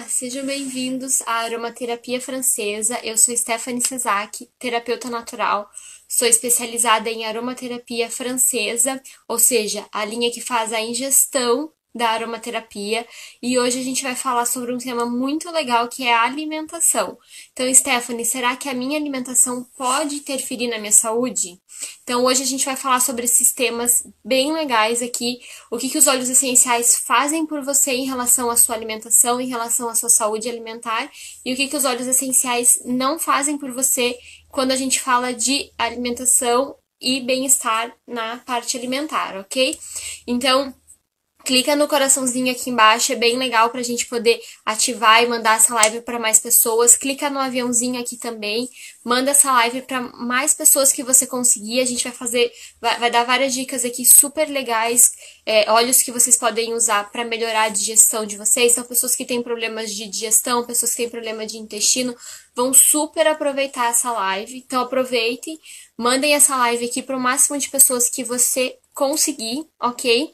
Olá, sejam bem-vindos à aromaterapia francesa. Eu sou Stephanie Cesaki, terapeuta natural. Sou especializada em aromaterapia francesa, ou seja, a linha que faz a ingestão da aromaterapia e hoje a gente vai falar sobre um tema muito legal que é a alimentação. Então, Stephanie, será que a minha alimentação pode interferir na minha saúde? Então, hoje a gente vai falar sobre esses temas bem legais aqui, o que, que os óleos essenciais fazem por você em relação à sua alimentação, em relação à sua saúde alimentar e o que, que os óleos essenciais não fazem por você quando a gente fala de alimentação e bem-estar na parte alimentar, ok? Então, Clica no coraçãozinho aqui embaixo, é bem legal para a gente poder ativar e mandar essa live para mais pessoas. Clica no aviãozinho aqui também, manda essa live para mais pessoas que você conseguir. A gente vai fazer, vai, vai dar várias dicas aqui super legais, é, que vocês podem usar para melhorar a digestão de vocês. São pessoas que têm problemas de digestão, pessoas que têm problema de intestino, vão super aproveitar essa live. Então aproveitem, mandem essa live aqui para o máximo de pessoas que você conseguir, ok?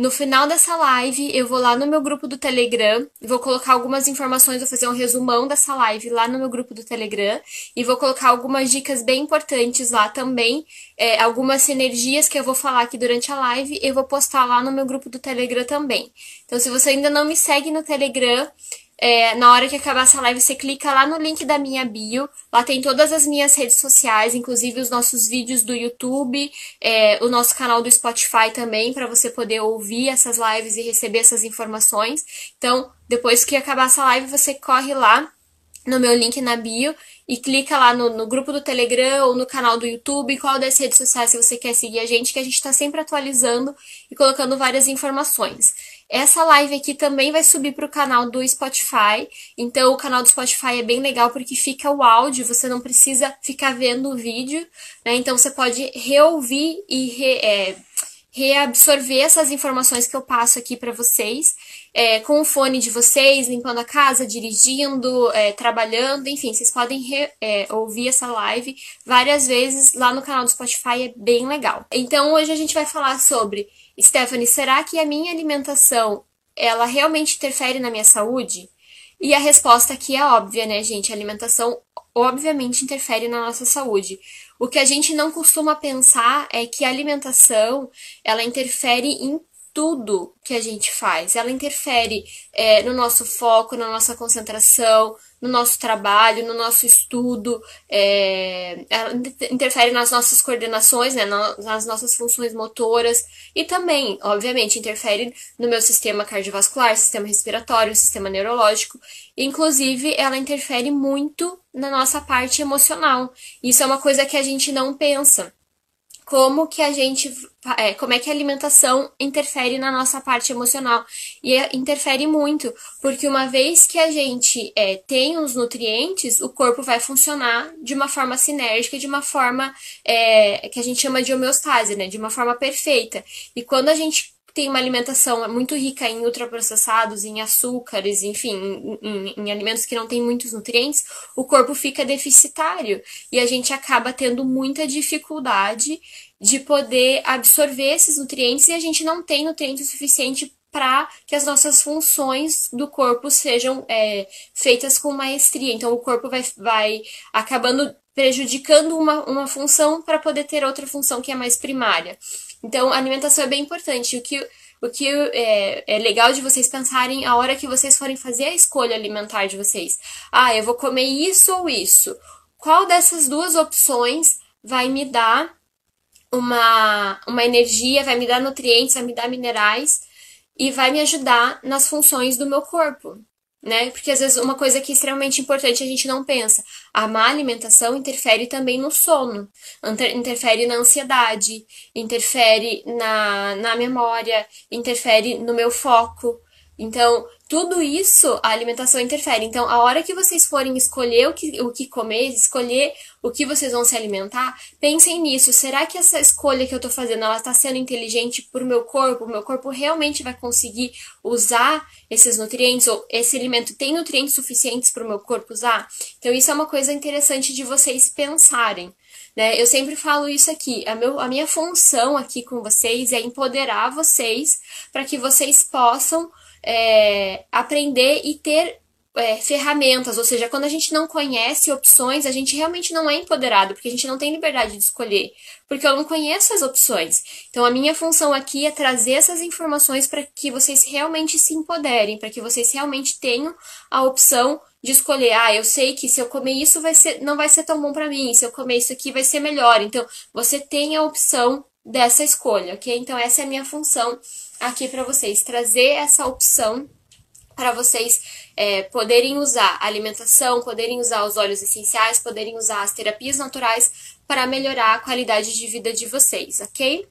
No final dessa live, eu vou lá no meu grupo do Telegram, vou colocar algumas informações, vou fazer um resumão dessa live lá no meu grupo do Telegram e vou colocar algumas dicas bem importantes lá também, é, algumas sinergias que eu vou falar aqui durante a live, eu vou postar lá no meu grupo do Telegram também. Então, se você ainda não me segue no Telegram, é, na hora que acabar essa live, você clica lá no link da minha bio. Lá tem todas as minhas redes sociais, inclusive os nossos vídeos do YouTube, é, o nosso canal do Spotify também, para você poder ouvir essas lives e receber essas informações. Então, depois que acabar essa live, você corre lá no meu link na bio e clica lá no, no, grupo do Telegram ou no canal do YouTube, qual das redes sociais você quer seguir a gente, que a gente está sempre atualizando e colocando várias informações. Essa live aqui também vai subir para o canal do Spotify. Então, o canal do Spotify é bem legal porque fica o áudio, você não precisa ficar vendo o vídeo, né? Então, você pode reouvir e re, é, reabsorver essas informações que eu passo aqui para vocês. É, com o fone de vocês, limpando a casa, dirigindo, é, trabalhando, enfim, vocês podem re, é, ouvir essa live várias vezes lá no canal do Spotify, é bem legal. Então hoje a gente vai falar sobre Stephanie, será que a minha alimentação ela realmente interfere na minha saúde? E a resposta aqui é óbvia, né, gente? A alimentação obviamente interfere na nossa saúde. O que a gente não costuma pensar é que a alimentação ela interfere em tudo que a gente faz. Ela interfere é, no nosso foco, na nossa concentração, no nosso trabalho, no nosso estudo, é, ela interfere nas nossas coordenações, né, nas nossas funções motoras e também, obviamente, interfere no meu sistema cardiovascular, sistema respiratório, sistema neurológico. Inclusive, ela interfere muito na nossa parte emocional. Isso é uma coisa que a gente não pensa como que a gente, é, como é que a alimentação interfere na nossa parte emocional. E é, interfere muito, porque uma vez que a gente é, tem os nutrientes, o corpo vai funcionar de uma forma sinérgica, de uma forma é, que a gente chama de homeostase, né? De uma forma perfeita. E quando a gente tem uma alimentação muito rica em ultraprocessados, em açúcares, enfim, em, em, em, alimentos que não têm muitos nutrientes, o corpo fica deficitário e a gente acaba tendo muita dificuldade de poder absorver esses nutrientes e a gente não tem nutriente suficiente para que as nossas funções do corpo sejam é, feitas com maestria. Então, o corpo vai, vai acabando prejudicando uma, uma função para poder ter outra função que é mais primária. Então, a alimentação é bem importante. O que, o que é, é legal de vocês pensarem a hora que vocês forem fazer a escolha alimentar de vocês. Ah, eu vou comer isso ou isso. Qual dessas duas opções vai me dar uma, uma energia, vai me dar nutrientes, vai me dar minerais e vai me ajudar nas funções do meu corpo né? Porque às vezes uma coisa que é extremamente importante a gente não pensa. A má alimentação interfere também no sono, interfere na ansiedade, interfere na, na memória, interfere no meu foco. Então, tudo isso a alimentação interfere. Então, a hora que vocês forem escolher o que, o que comer, escolher o que vocês vão se alimentar, pensem nisso. Será que essa escolha que eu estou fazendo, ela está sendo inteligente para o meu corpo? O meu corpo realmente vai conseguir usar esses nutrientes? Ou esse alimento tem nutrientes suficientes para o meu corpo usar? Então, isso é uma coisa interessante de vocês pensarem. Né? Eu sempre falo isso aqui. A, meu, a minha função aqui com vocês é empoderar vocês para que vocês possam é, aprender e ter é, ferramentas, ou seja, quando a gente não conhece opções, a gente realmente não é empoderado, porque a gente não tem liberdade de escolher, porque eu não conheço as opções. Então, a minha função aqui é trazer essas informações para que vocês realmente se empoderem, para que vocês realmente tenham a opção de escolher, ah, eu sei que se eu comer isso vai ser, não vai ser tão bom para mim, se eu comer isso aqui vai ser melhor. Então, você tem a opção dessa escolha, ok? Então, essa é a minha função aqui para vocês, trazer essa opção para vocês é, poderem usar a alimentação, poderem usar os óleos essenciais, poderem usar as terapias naturais para melhorar a qualidade de vida de vocês, ok?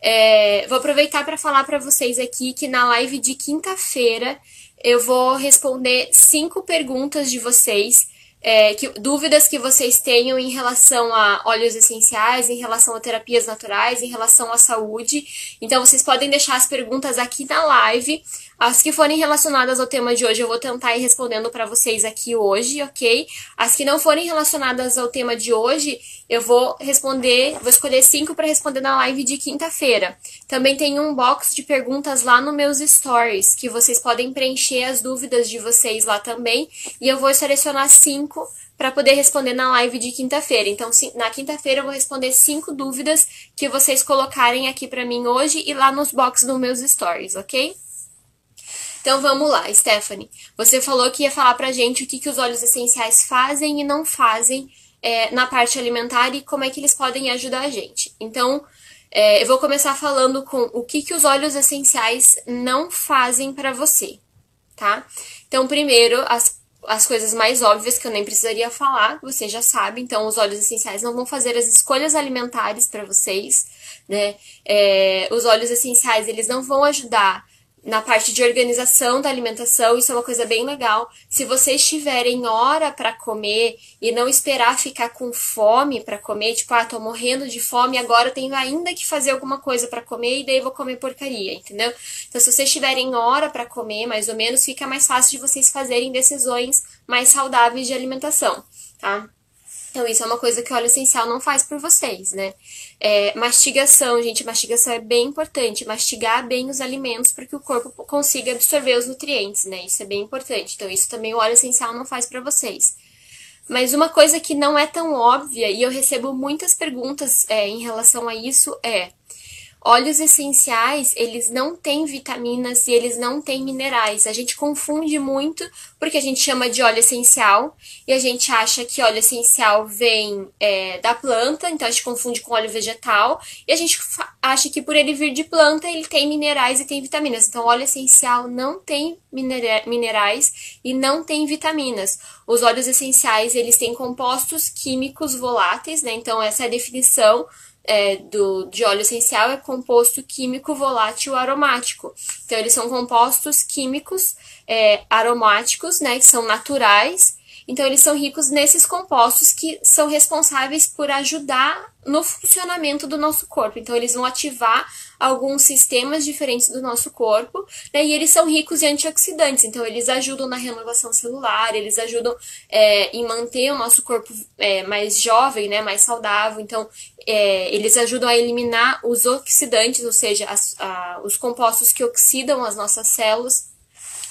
É, vou aproveitar para falar para vocês aqui que na live de quinta-feira eu vou responder cinco perguntas de vocês, é, que, dúvidas que vocês tenham em relação a óleos essenciais, em relação a terapias naturais, em relação à saúde. Então vocês podem deixar as perguntas aqui na live as que forem relacionadas ao tema de hoje, eu vou tentar ir respondendo para vocês aqui hoje, ok? As que não forem relacionadas ao tema de hoje, eu vou responder, vou escolher cinco para responder na live de quinta-feira. Também tem um box de perguntas lá no meus stories, que vocês podem preencher as dúvidas de vocês lá também, e eu vou selecionar cinco para poder responder na live de quinta-feira. Então, na quinta-feira eu vou responder cinco dúvidas que vocês colocarem aqui para mim hoje e lá nos boxes dos meus stories, ok? Então vamos lá, Stephanie. Você falou que ia falar pra gente o que, que os óleos essenciais fazem e não fazem é, na parte alimentar e como é que eles podem ajudar a gente. Então, é, eu vou começar falando com o que, que os óleos essenciais não fazem para você, tá? Então, primeiro, as, as coisas mais óbvias que eu nem precisaria falar, você já sabe. Então, os óleos essenciais não vão fazer as escolhas alimentares para vocês, né? É, os óleos essenciais, eles não vão ajudar na parte de organização da alimentação, isso é uma coisa bem legal. Se vocês tiverem hora para comer e não esperar ficar com fome para comer, tipo, ah, tô morrendo de fome, agora tenho ainda que fazer alguma coisa para comer e daí vou comer porcaria, entendeu? Então, se vocês tiverem hora para comer, mais ou menos, fica mais fácil de vocês fazerem decisões mais saudáveis de alimentação, tá? Então, isso é uma coisa que o óleo essencial não faz por vocês, né? É, mastigação, gente, mastigação é bem importante. Mastigar bem os alimentos para que o corpo consiga absorver os nutrientes, né? Isso é bem importante. Então, isso também o óleo essencial não faz para vocês. Mas uma coisa que não é tão óbvia, e eu recebo muitas perguntas é, em relação a isso, é Óleos essenciais, eles não têm vitaminas e eles não têm minerais. A gente confunde muito porque a gente chama de óleo essencial e a gente acha que óleo essencial vem é, da planta, então a gente confunde com óleo vegetal e a gente acha que por ele vir de planta ele tem minerais e tem vitaminas. Então, óleo essencial não tem minerais e não tem vitaminas. Os óleos essenciais, eles têm compostos químicos voláteis, né? Então, essa é a definição é, do, de óleo essencial é composto químico volátil aromático. Então, eles são compostos químicos é, aromáticos, né, que são naturais. Então, eles são ricos nesses compostos que são responsáveis por ajudar no funcionamento do nosso corpo. Então, eles vão ativar alguns sistemas diferentes do nosso corpo, né? E eles são ricos em antioxidantes, então eles ajudam na renovação celular, eles ajudam é, em manter o nosso corpo é, mais jovem, né? Mais saudável. Então, é, eles ajudam a eliminar os oxidantes, ou seja, as, a, os compostos que oxidam as nossas células.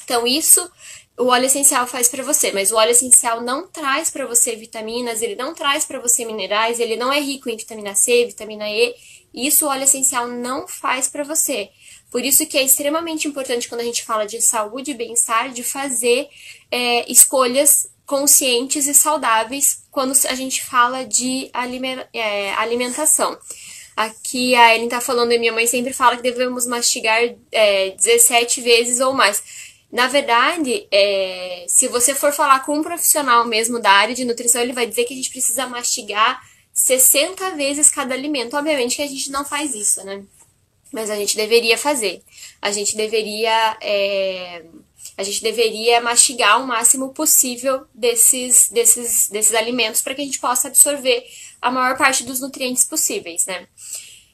Então, isso o óleo essencial faz para você, mas o óleo essencial não traz para você vitaminas, ele não traz para você minerais, ele não é rico em vitamina C, vitamina E, isso o óleo essencial não faz para você. Por isso que é extremamente importante quando a gente fala de saúde e bem-estar, de fazer é, escolhas conscientes e saudáveis quando a gente fala de é, alimentação. Aqui a Ellen tá falando e minha mãe sempre fala que devemos mastigar é, 17 vezes ou mais. Na verdade, é, se você for falar com um profissional mesmo da área de nutrição, ele vai dizer que a gente precisa mastigar 60 vezes cada alimento. Obviamente que a gente não faz isso, né? Mas a gente deveria fazer. A gente deveria. É, a gente deveria mastigar o máximo possível desses, desses, desses alimentos para que a gente possa absorver a maior parte dos nutrientes possíveis, né?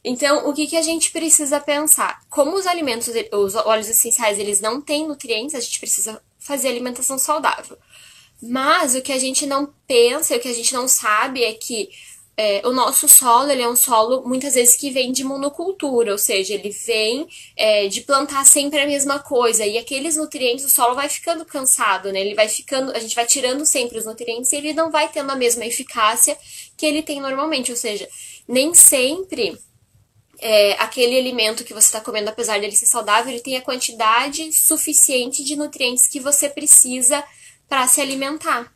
Então, o que, que a gente precisa pensar? Como os alimentos, os óleos essenciais, eles não têm nutrientes, a gente precisa fazer alimentação saudável. Mas o que a gente não pensa, o que a gente não sabe é que é, o nosso solo ele é um solo muitas vezes que vem de monocultura, ou seja, ele vem é, de plantar sempre a mesma coisa e aqueles nutrientes o solo vai ficando cansado, né? Ele vai ficando, a gente vai tirando sempre os nutrientes e ele não vai tendo a mesma eficácia que ele tem normalmente, ou seja, nem sempre é, aquele alimento que você está comendo, apesar dele ser saudável, ele tem a quantidade suficiente de nutrientes que você precisa para se alimentar.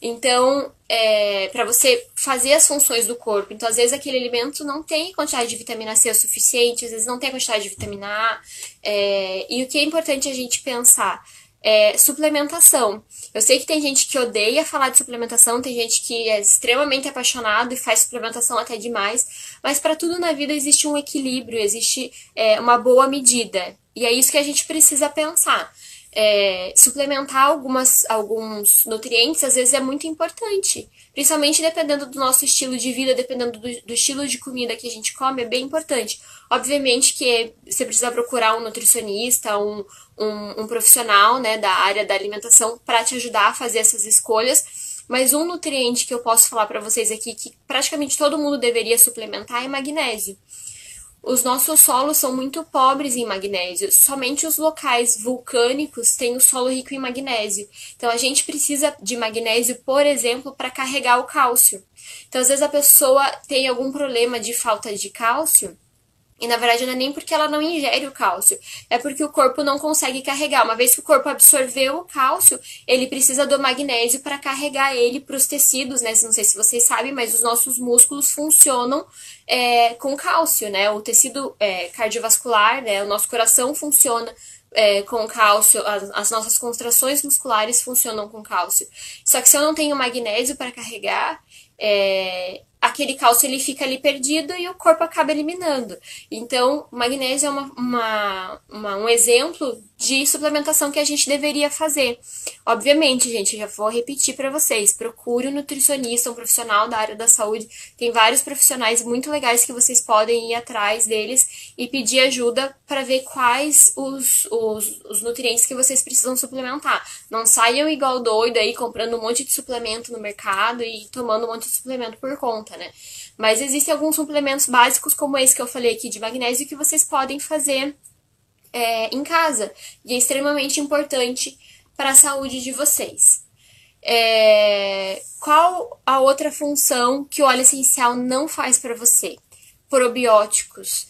Então, é, para você fazer as funções do corpo. Então, às vezes, aquele alimento não tem quantidade de vitamina C o suficiente, às vezes não tem quantidade de vitamina A. É, e o que é importante a gente pensar é suplementação. Eu sei que tem gente que odeia falar de suplementação, tem gente que é extremamente apaixonado e faz suplementação até demais, mas para tudo na vida existe um equilíbrio, existe é, uma boa medida. E é isso que a gente precisa pensar é, suplementar algumas, alguns nutrientes às vezes é muito importante. Principalmente dependendo do nosso estilo de vida, dependendo do, do, estilo de comida que a gente come, é bem importante. Obviamente que você precisa procurar um nutricionista, um, um, um profissional né, da área da alimentação para te ajudar a fazer essas escolhas. Mas um nutriente que eu posso falar para vocês aqui que praticamente todo mundo deveria suplementar é magnésio. Os nossos solos são muito pobres em magnésio. Somente os locais vulcânicos têm o solo rico em magnésio. Então a gente precisa de magnésio, por exemplo, para carregar o cálcio. Então às vezes a pessoa tem algum problema de falta de cálcio e na verdade não é nem porque ela não ingere o cálcio, é porque o corpo não consegue carregar. Uma vez que o corpo absorveu o cálcio, ele precisa do magnésio para carregar ele para os tecidos, né? Não sei se vocês sabem, mas os nossos músculos funcionam é, com cálcio, né? O tecido é, cardiovascular, né? O nosso coração funciona é, com cálcio, as, as, nossas contrações musculares funcionam com cálcio. Só que se eu não tenho magnésio para carregar, é, aquele cálcio ele fica ali perdido e o corpo acaba eliminando. Então, magnésio é uma, uma, uma, um exemplo de suplementação que a gente deveria fazer. Obviamente, gente, já vou repetir para vocês: procure um nutricionista, um profissional da área da saúde. Tem vários profissionais muito legais que vocês podem ir atrás deles e pedir ajuda para ver quais os, os, os nutrientes que vocês precisam suplementar. Não saiam igual doido aí comprando um monte de suplemento no mercado e tomando um monte de suplemento por conta, né? Mas existem alguns suplementos básicos, como esse que eu falei aqui de magnésio, que vocês podem fazer é, em casa. E é extremamente importante para a saúde de vocês. É, qual a outra função que o óleo essencial não faz para você? Probióticos.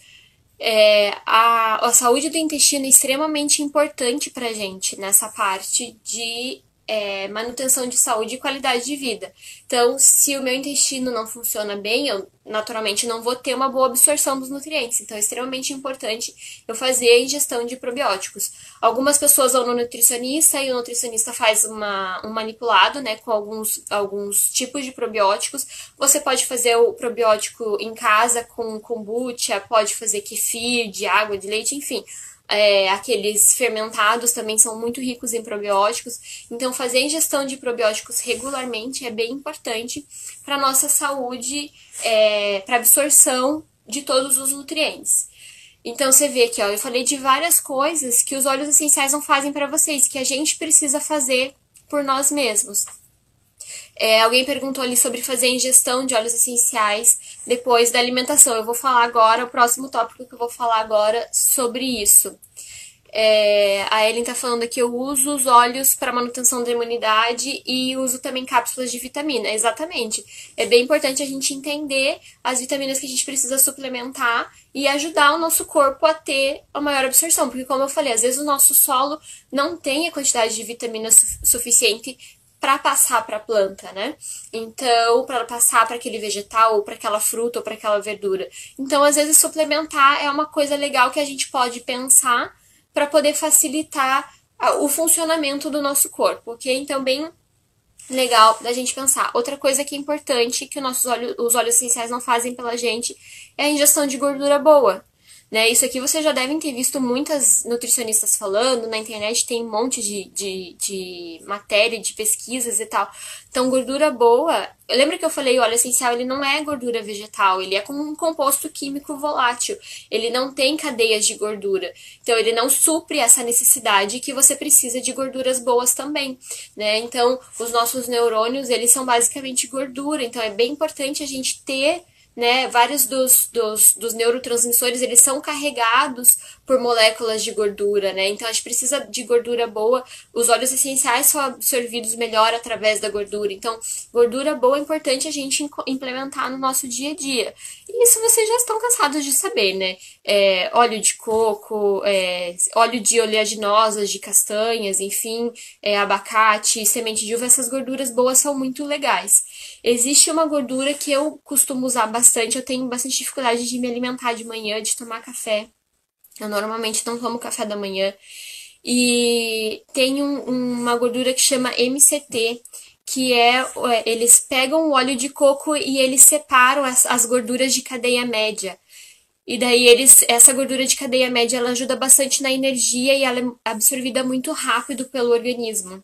É, a, a saúde do intestino é extremamente importante para gente nessa parte de é, manutenção de saúde e qualidade de vida. Então, se o meu intestino não funciona bem, eu naturalmente não vou ter uma boa absorção dos nutrientes. Então, é extremamente importante eu fazer a ingestão de probióticos. Algumas pessoas vão no nutricionista e o nutricionista faz uma, um manipulado né, com alguns, alguns tipos de probióticos. Você pode fazer o probiótico em casa com kombucha, pode fazer kefir de água, de leite, enfim é, aqueles fermentados também são muito ricos em probióticos. Então, fazer ingestão de probióticos regularmente é bem importante para nossa saúde, é, para absorção de todos os nutrientes. Então, você vê aqui, ó, eu falei de várias coisas que os óleos essenciais não fazem para vocês, que a gente precisa fazer por nós mesmos. É, alguém perguntou ali sobre fazer ingestão de óleos essenciais depois da alimentação. Eu vou falar agora, o próximo tópico que eu vou falar agora sobre isso. É, a Ellen tá falando que eu uso os óleos para manutenção da imunidade e uso também cápsulas de vitamina. Exatamente. É bem importante a gente entender as vitaminas que a gente precisa suplementar e ajudar o nosso corpo a ter a maior absorção. Porque, como eu falei, às vezes o nosso solo não tem a quantidade de vitamina su suficiente para passar para a planta, né? Então, para passar para aquele vegetal, ou para aquela fruta, ou para aquela verdura. Então, às vezes, suplementar é uma coisa legal que a gente pode pensar para poder facilitar o funcionamento do nosso corpo, ok? Então, bem legal da gente pensar. Outra coisa que é importante que nossos óleos, os óleos essenciais não fazem pela gente é a ingestão de gordura boa. Né? Isso aqui vocês já devem ter visto muitas nutricionistas falando, na internet tem um monte de, de, de matéria, de pesquisas e tal. Então, gordura boa, lembra que eu falei, o óleo essencial, ele não é gordura vegetal, ele é como um composto químico volátil. Ele não tem cadeias de gordura. Então, ele não supre essa necessidade que você precisa de gorduras boas também, né? Então, os nossos neurônios, eles são basicamente gordura. Então, é bem importante a gente ter né? Vários dos, dos, dos neurotransmissores, eles são carregados por moléculas de gordura, né? Então a gente precisa de gordura boa. Os óleos essenciais são absorvidos melhor através da gordura. Então, gordura boa é importante a gente implementar no nosso dia a dia. E isso vocês já estão cansados de saber, né? É, óleo de coco, é, óleo de oleaginosas, de castanhas, enfim, é, abacate, semente de uva, essas gorduras boas são muito legais. Existe uma gordura que eu costumo usar bastante, eu tenho bastante dificuldade de me alimentar de manhã, de tomar café. Eu normalmente não tomo café da manhã. E tem um, uma gordura que chama MCT, que é, é eles pegam o óleo de coco e eles separam as, as gorduras de cadeia média. E daí eles, essa gordura de cadeia média, ela ajuda bastante na energia e ela é absorvida muito rápido pelo organismo.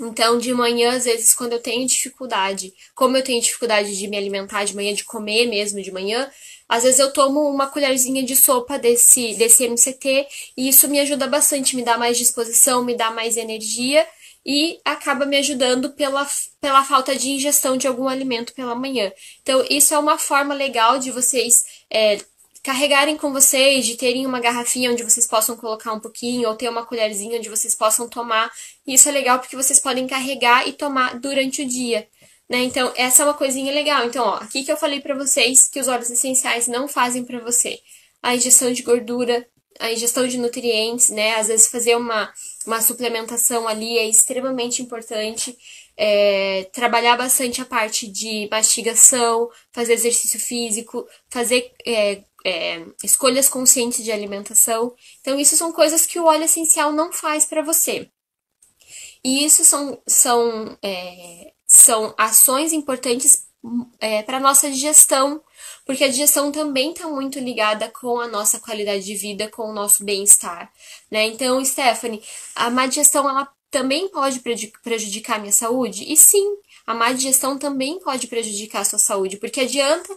Então, de manhã, às vezes, quando eu tenho dificuldade, como eu tenho dificuldade de me alimentar de manhã, de comer mesmo de manhã, às vezes eu tomo uma colherzinha de sopa desse, desse MCT e isso me ajuda bastante, me dá mais disposição, me dá mais energia e acaba me ajudando pela, pela falta de ingestão de algum alimento pela manhã. Então, isso é uma forma legal de vocês é, carregarem com vocês, de terem uma garrafinha onde vocês possam colocar um pouquinho, ou ter uma colherzinha onde vocês possam tomar. Isso é legal porque vocês podem carregar e tomar durante o dia. Né? Então, essa é uma coisinha legal. Então, ó, aqui que eu falei para vocês que os óleos essenciais não fazem para você a ingestão de gordura, a ingestão de nutrientes, né? Às vezes fazer uma, uma suplementação ali é extremamente importante. É, trabalhar bastante a parte de mastigação, fazer exercício físico, fazer é, é, escolhas conscientes de alimentação. Então, isso são coisas que o óleo essencial não faz para você. E isso são, são, é, são ações importantes é, para nossa digestão, porque a digestão também está muito ligada com a nossa qualidade de vida, com o nosso bem-estar, né? Então, Stephanie, a má digestão ela também pode prejudicar a minha saúde? E sim, a má digestão também pode prejudicar a sua saúde, porque adianta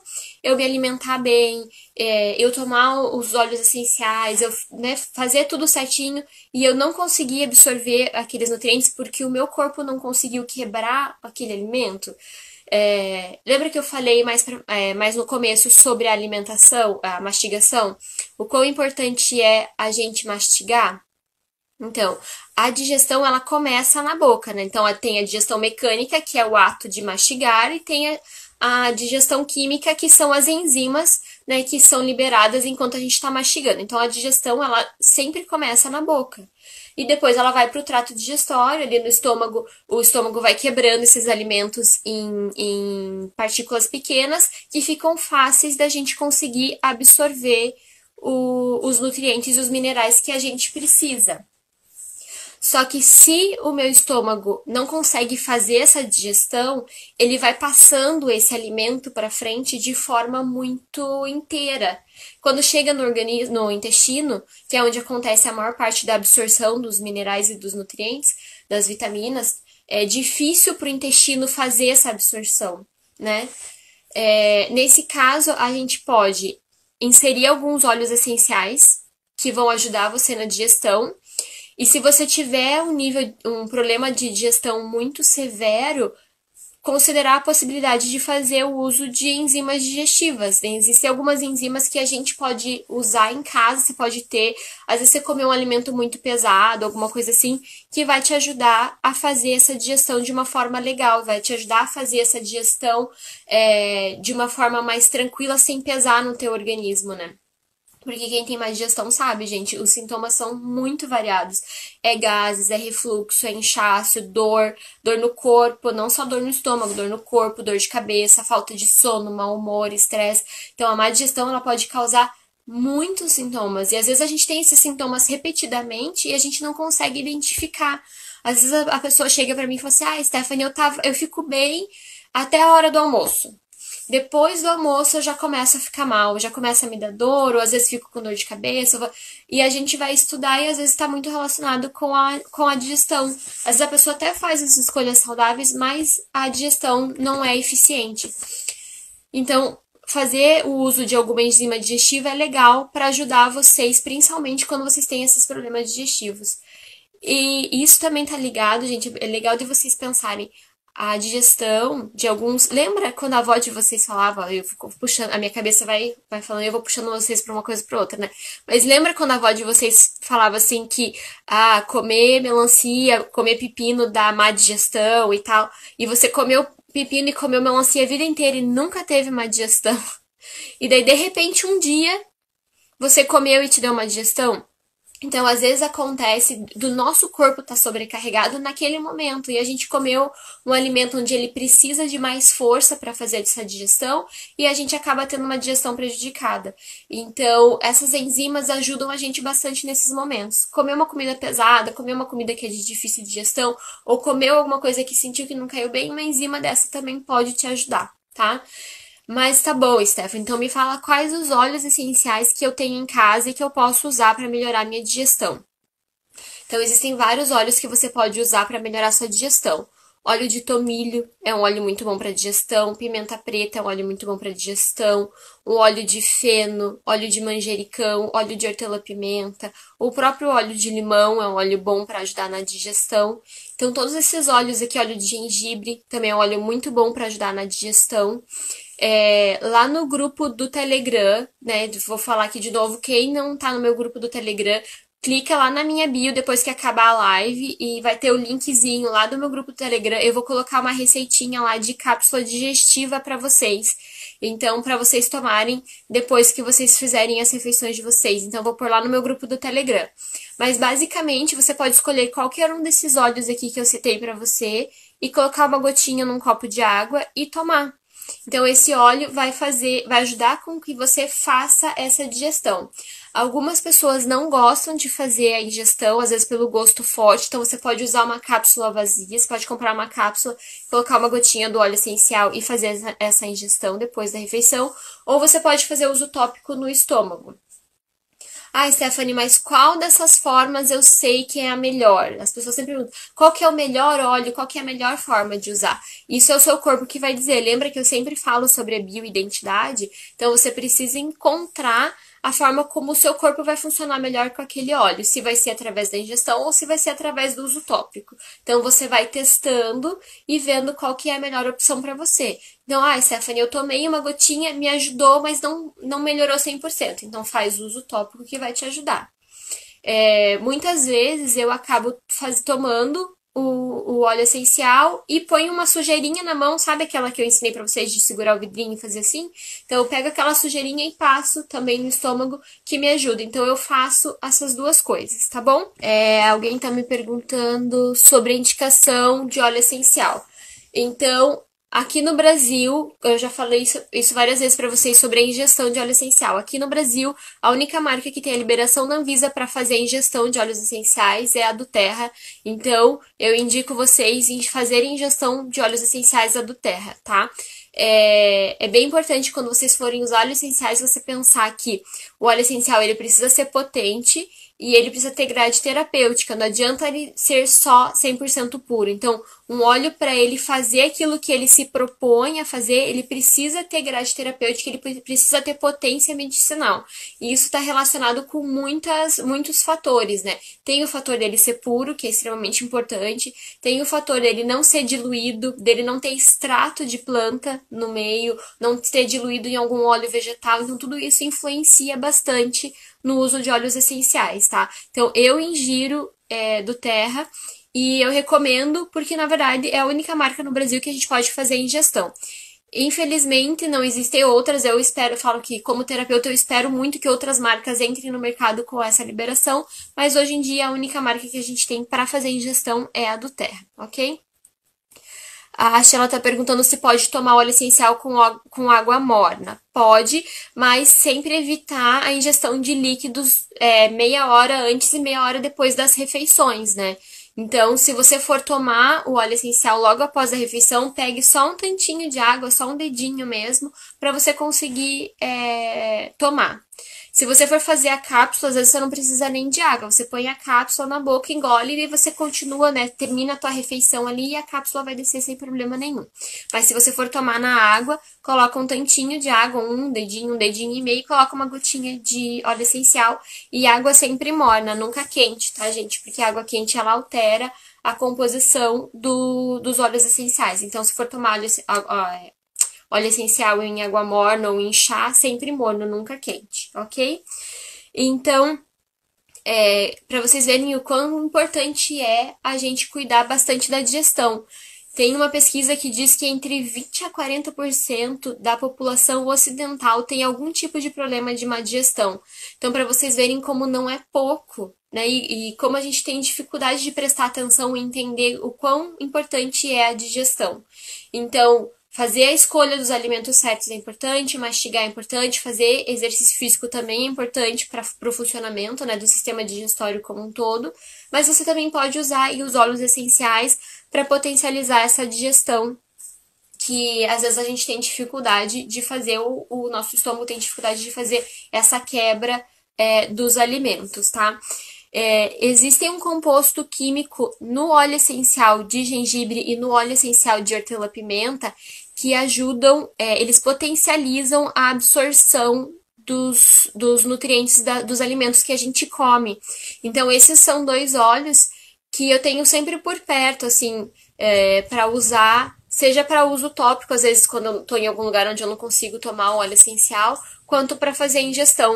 eu me alimentar bem, é, eu tomar os óleos essenciais, eu né, fazer tudo certinho e eu não conseguir absorver aqueles nutrientes porque o meu corpo não conseguiu quebrar aquele alimento. É, lembra que eu falei mais, pra, é, mais no começo sobre a alimentação, a mastigação? O quão importante é a gente mastigar? Então, a digestão ela começa na boca, né? Então, tem a digestão mecânica, que é o ato de mastigar, e tem a, a digestão química, que são as enzimas, né, que são liberadas enquanto a gente está mastigando. Então, a digestão ela sempre começa na boca. E depois ela vai para o trato digestório, ali no estômago, o estômago vai quebrando esses alimentos em, em partículas pequenas que ficam fáceis da gente conseguir absorver o, os nutrientes e os minerais que a gente precisa. Só que se o meu estômago não consegue fazer essa digestão, ele vai passando esse alimento para frente de forma muito inteira. Quando chega no organismo, no intestino, que é onde acontece a maior parte da absorção dos minerais e dos nutrientes, das vitaminas, é difícil para o intestino fazer essa absorção, né? É, nesse caso, a gente pode inserir alguns óleos essenciais que vão ajudar você na digestão e se você tiver um nível, um problema de digestão muito severo, considerar a possibilidade de fazer o uso de enzimas digestivas. Existem algumas enzimas que a gente pode usar em casa, você pode ter, às vezes você comer um alimento muito pesado, alguma coisa assim, que vai te ajudar a fazer essa digestão de uma forma legal, vai te ajudar a fazer essa digestão é, de uma forma mais tranquila, sem pesar no teu organismo, né? Porque quem tem mais digestão sabe, gente, os sintomas são muito variados. É gases, é refluxo, é inchaço, dor, dor no corpo, não só dor no estômago, dor no corpo, dor de cabeça, falta de sono, mau humor, estresse. Então, a má digestão ela pode causar muitos sintomas. E às vezes a gente tem esses sintomas repetidamente e a gente não consegue identificar. Às vezes a pessoa chega para mim e fala assim: "Ah, Stephanie, eu tava, eu fico bem até a hora do almoço". Depois do almoço eu já começo a ficar mal, já começa a me dar dor, ou às vezes fico com dor de cabeça, e a gente vai estudar e às vezes está muito relacionado com a, com a digestão. Às vezes a pessoa até faz as escolhas saudáveis, mas a digestão não é eficiente. Então, fazer o uso de alguma enzima digestiva é legal para ajudar vocês, principalmente quando vocês têm esses problemas digestivos. E isso também tá ligado, gente, é legal de vocês pensarem a digestão de alguns. Lembra quando a avó de vocês falava, eu fico puxando, a minha cabeça vai, vai falando, eu vou puxando vocês para uma coisa para outra, né? Mas lembra quando a avó de vocês falava assim que ah, comer melancia, comer pepino dá má digestão e tal, e você comeu pepino e comeu melancia a vida inteira e nunca teve má digestão. E daí de repente um dia você comeu e te deu uma digestão? Então, às vezes acontece do nosso corpo estar tá sobrecarregado naquele momento e a gente comeu um alimento onde ele precisa de mais força para fazer essa digestão e a gente acaba tendo uma digestão prejudicada. Então, essas enzimas ajudam a gente bastante nesses momentos. Comer uma comida pesada, comer uma comida que é de difícil digestão ou comer alguma coisa que sentiu que não caiu bem, uma enzima dessa também pode te ajudar, tá? Mas tá bom, Steph. Então me fala quais os óleos essenciais que eu tenho em casa e que eu posso usar para melhorar a minha digestão. Então existem vários óleos que você pode usar para melhorar a sua digestão. Óleo de tomilho é um óleo muito bom para digestão, pimenta preta é um óleo muito bom para digestão, o óleo de feno, óleo de manjericão, óleo de hortelã-pimenta, o próprio óleo de limão é um óleo bom para ajudar na digestão. Então todos esses óleos aqui, óleo de gengibre, também é um óleo muito bom para ajudar na digestão. É, lá no grupo do Telegram, né? Vou falar aqui de novo. Quem não tá no meu grupo do Telegram, clica lá na minha bio depois que acabar a live e vai ter o linkzinho lá do meu grupo do Telegram. Eu vou colocar uma receitinha lá de cápsula digestiva para vocês. Então, para vocês tomarem depois que vocês fizerem as refeições de vocês. Então, vou pôr lá no meu grupo do Telegram. Mas basicamente, você pode escolher qualquer um desses óleos aqui que eu citei para você e colocar uma gotinha num copo de água e tomar. Então, esse óleo vai fazer, vai ajudar com que você faça essa digestão. Algumas pessoas não gostam de fazer a ingestão, às vezes pelo gosto forte, então você pode usar uma cápsula vazia, você pode comprar uma cápsula, colocar uma gotinha do óleo essencial e fazer essa ingestão depois da refeição, ou você pode fazer uso tópico no estômago. Ah, Stephanie, mas qual dessas formas eu sei que é a melhor? As pessoas sempre perguntam, qual que é o melhor óleo, qual que é a melhor forma de usar? Isso é o seu corpo que vai dizer. Lembra que eu sempre falo sobre a bioidentidade? Então você precisa encontrar a forma como o seu corpo vai funcionar melhor com aquele óleo, se vai ser através da ingestão ou se vai ser através do uso tópico. Então você vai testando e vendo qual que é a melhor opção para você. Então, ah, Stephanie, eu tomei uma gotinha, me ajudou, mas não, não melhorou 100%. Então faz uso tópico que vai te ajudar. É, muitas vezes eu acabo faz, tomando o, o óleo essencial e põe uma sujeirinha na mão, sabe aquela que eu ensinei para vocês de segurar o vidrinho e fazer assim? Então eu pego aquela sujeirinha e passo também no estômago que me ajuda. Então eu faço essas duas coisas, tá bom? É, alguém tá me perguntando sobre a indicação de óleo essencial. Então, Aqui no Brasil, eu já falei isso, isso várias vezes para vocês sobre a ingestão de óleo essencial. Aqui no Brasil, a única marca que tem a liberação da Anvisa para fazer a ingestão de óleos essenciais é a do Terra. Então, eu indico vocês em fazerem ingestão de óleos essenciais da do Terra, tá? É, é, bem importante quando vocês forem usar óleos essenciais você pensar que o óleo essencial ele precisa ser potente e ele precisa ter grade terapêutica. Não adianta ele ser só 100% puro. Então, um óleo para ele fazer aquilo que ele se propõe a fazer, ele precisa ter grade terapêutica, ele precisa ter potência medicinal. E isso está relacionado com muitas, muitos fatores, né? Tem o fator dele ser puro, que é extremamente importante. Tem o fator dele não ser diluído, dele não ter extrato de planta no meio, não ter diluído em algum óleo vegetal. Então, tudo isso influencia bastante no uso de óleos essenciais, tá? Então, eu ingiro é, do Terra e eu recomendo porque, na verdade, é a única marca no Brasil que a gente pode fazer ingestão. Infelizmente, não existem outras. Eu espero, falo que, como terapeuta, eu espero muito que outras marcas entrem no mercado com essa liberação, mas hoje em dia a única marca que a gente tem para fazer ingestão é a do Terra, ok? A Sheila está perguntando se pode tomar óleo essencial com, com água morna. Pode, mas sempre evitar a ingestão de líquidos é, meia hora antes e meia hora depois das refeições, né? Então, se você for tomar o óleo essencial logo após a refeição, pegue só um tantinho de água, só um dedinho mesmo, para você conseguir é, tomar. Se você for fazer a cápsula, às vezes você não precisa nem de água. Você põe a cápsula na boca, engole e você continua, né? Termina a tua refeição ali e a cápsula vai descer sem problema nenhum. Mas se você for tomar na água, coloca um tantinho de água, um dedinho, um dedinho e meio, e coloca uma gotinha de óleo essencial. E água sempre morna, nunca quente, tá, gente? Porque a água quente ela altera a composição do, dos óleos essenciais. Então, se for tomar óleo, óleo essencial em água morna ou em chá, sempre morno, nunca quente, ok? Então, é, para vocês verem o quão importante é a gente cuidar bastante da digestão. Tem uma pesquisa que diz que entre 20 a 40% da população ocidental tem algum tipo de problema de má digestão. Então, para vocês verem como não é pouco, né? E, e, como a gente tem dificuldade de prestar atenção e entender o quão importante é a digestão. Então, Fazer a escolha dos alimentos certos é importante, mastigar é importante, fazer exercício físico também é importante para o funcionamento né, do sistema digestório como um todo, mas você também pode usar os óleos essenciais para potencializar essa digestão que às vezes a gente tem dificuldade de fazer, o, o nosso estômago tem dificuldade de fazer essa quebra é, dos alimentos, tá? É, existe um composto químico no óleo essencial de gengibre e no óleo essencial de hortelã-pimenta que ajudam, é, eles potencializam a absorção dos, dos nutrientes da, dos alimentos que a gente come. Então, esses são dois óleos que eu tenho sempre por perto, assim, é, para usar, seja para uso tópico, às vezes quando eu estou em algum lugar onde eu não consigo tomar o óleo essencial, quanto para fazer a ingestão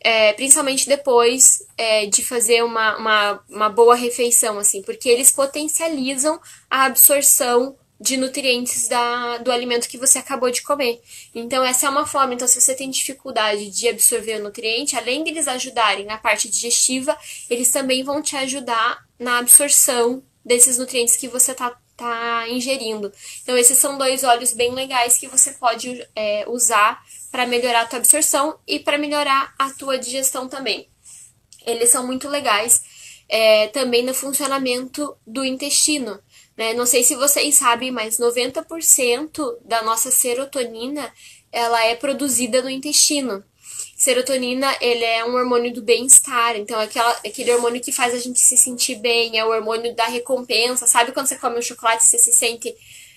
é, principalmente depois é, de fazer uma, uma, uma boa refeição, assim, porque eles potencializam a absorção de nutrientes da, do alimento que você acabou de comer. Então, essa é uma forma. Então, se você tem dificuldade de absorver o nutriente, além de eles ajudarem na parte digestiva, eles também vão te ajudar na absorção desses nutrientes que você está tá ingerindo. Então, esses são dois óleos bem legais que você pode é, usar para melhorar a tua absorção e para melhorar a tua digestão também. Eles são muito legais é, também no funcionamento do intestino. Né? Não sei se vocês sabem, mas 90% da nossa serotonina ela é produzida no intestino. Serotonina, ele é um hormônio do bem-estar, então é aquela, aquele hormônio que faz a gente se sentir bem, é o hormônio da recompensa. Sabe quando você come um chocolate você se sente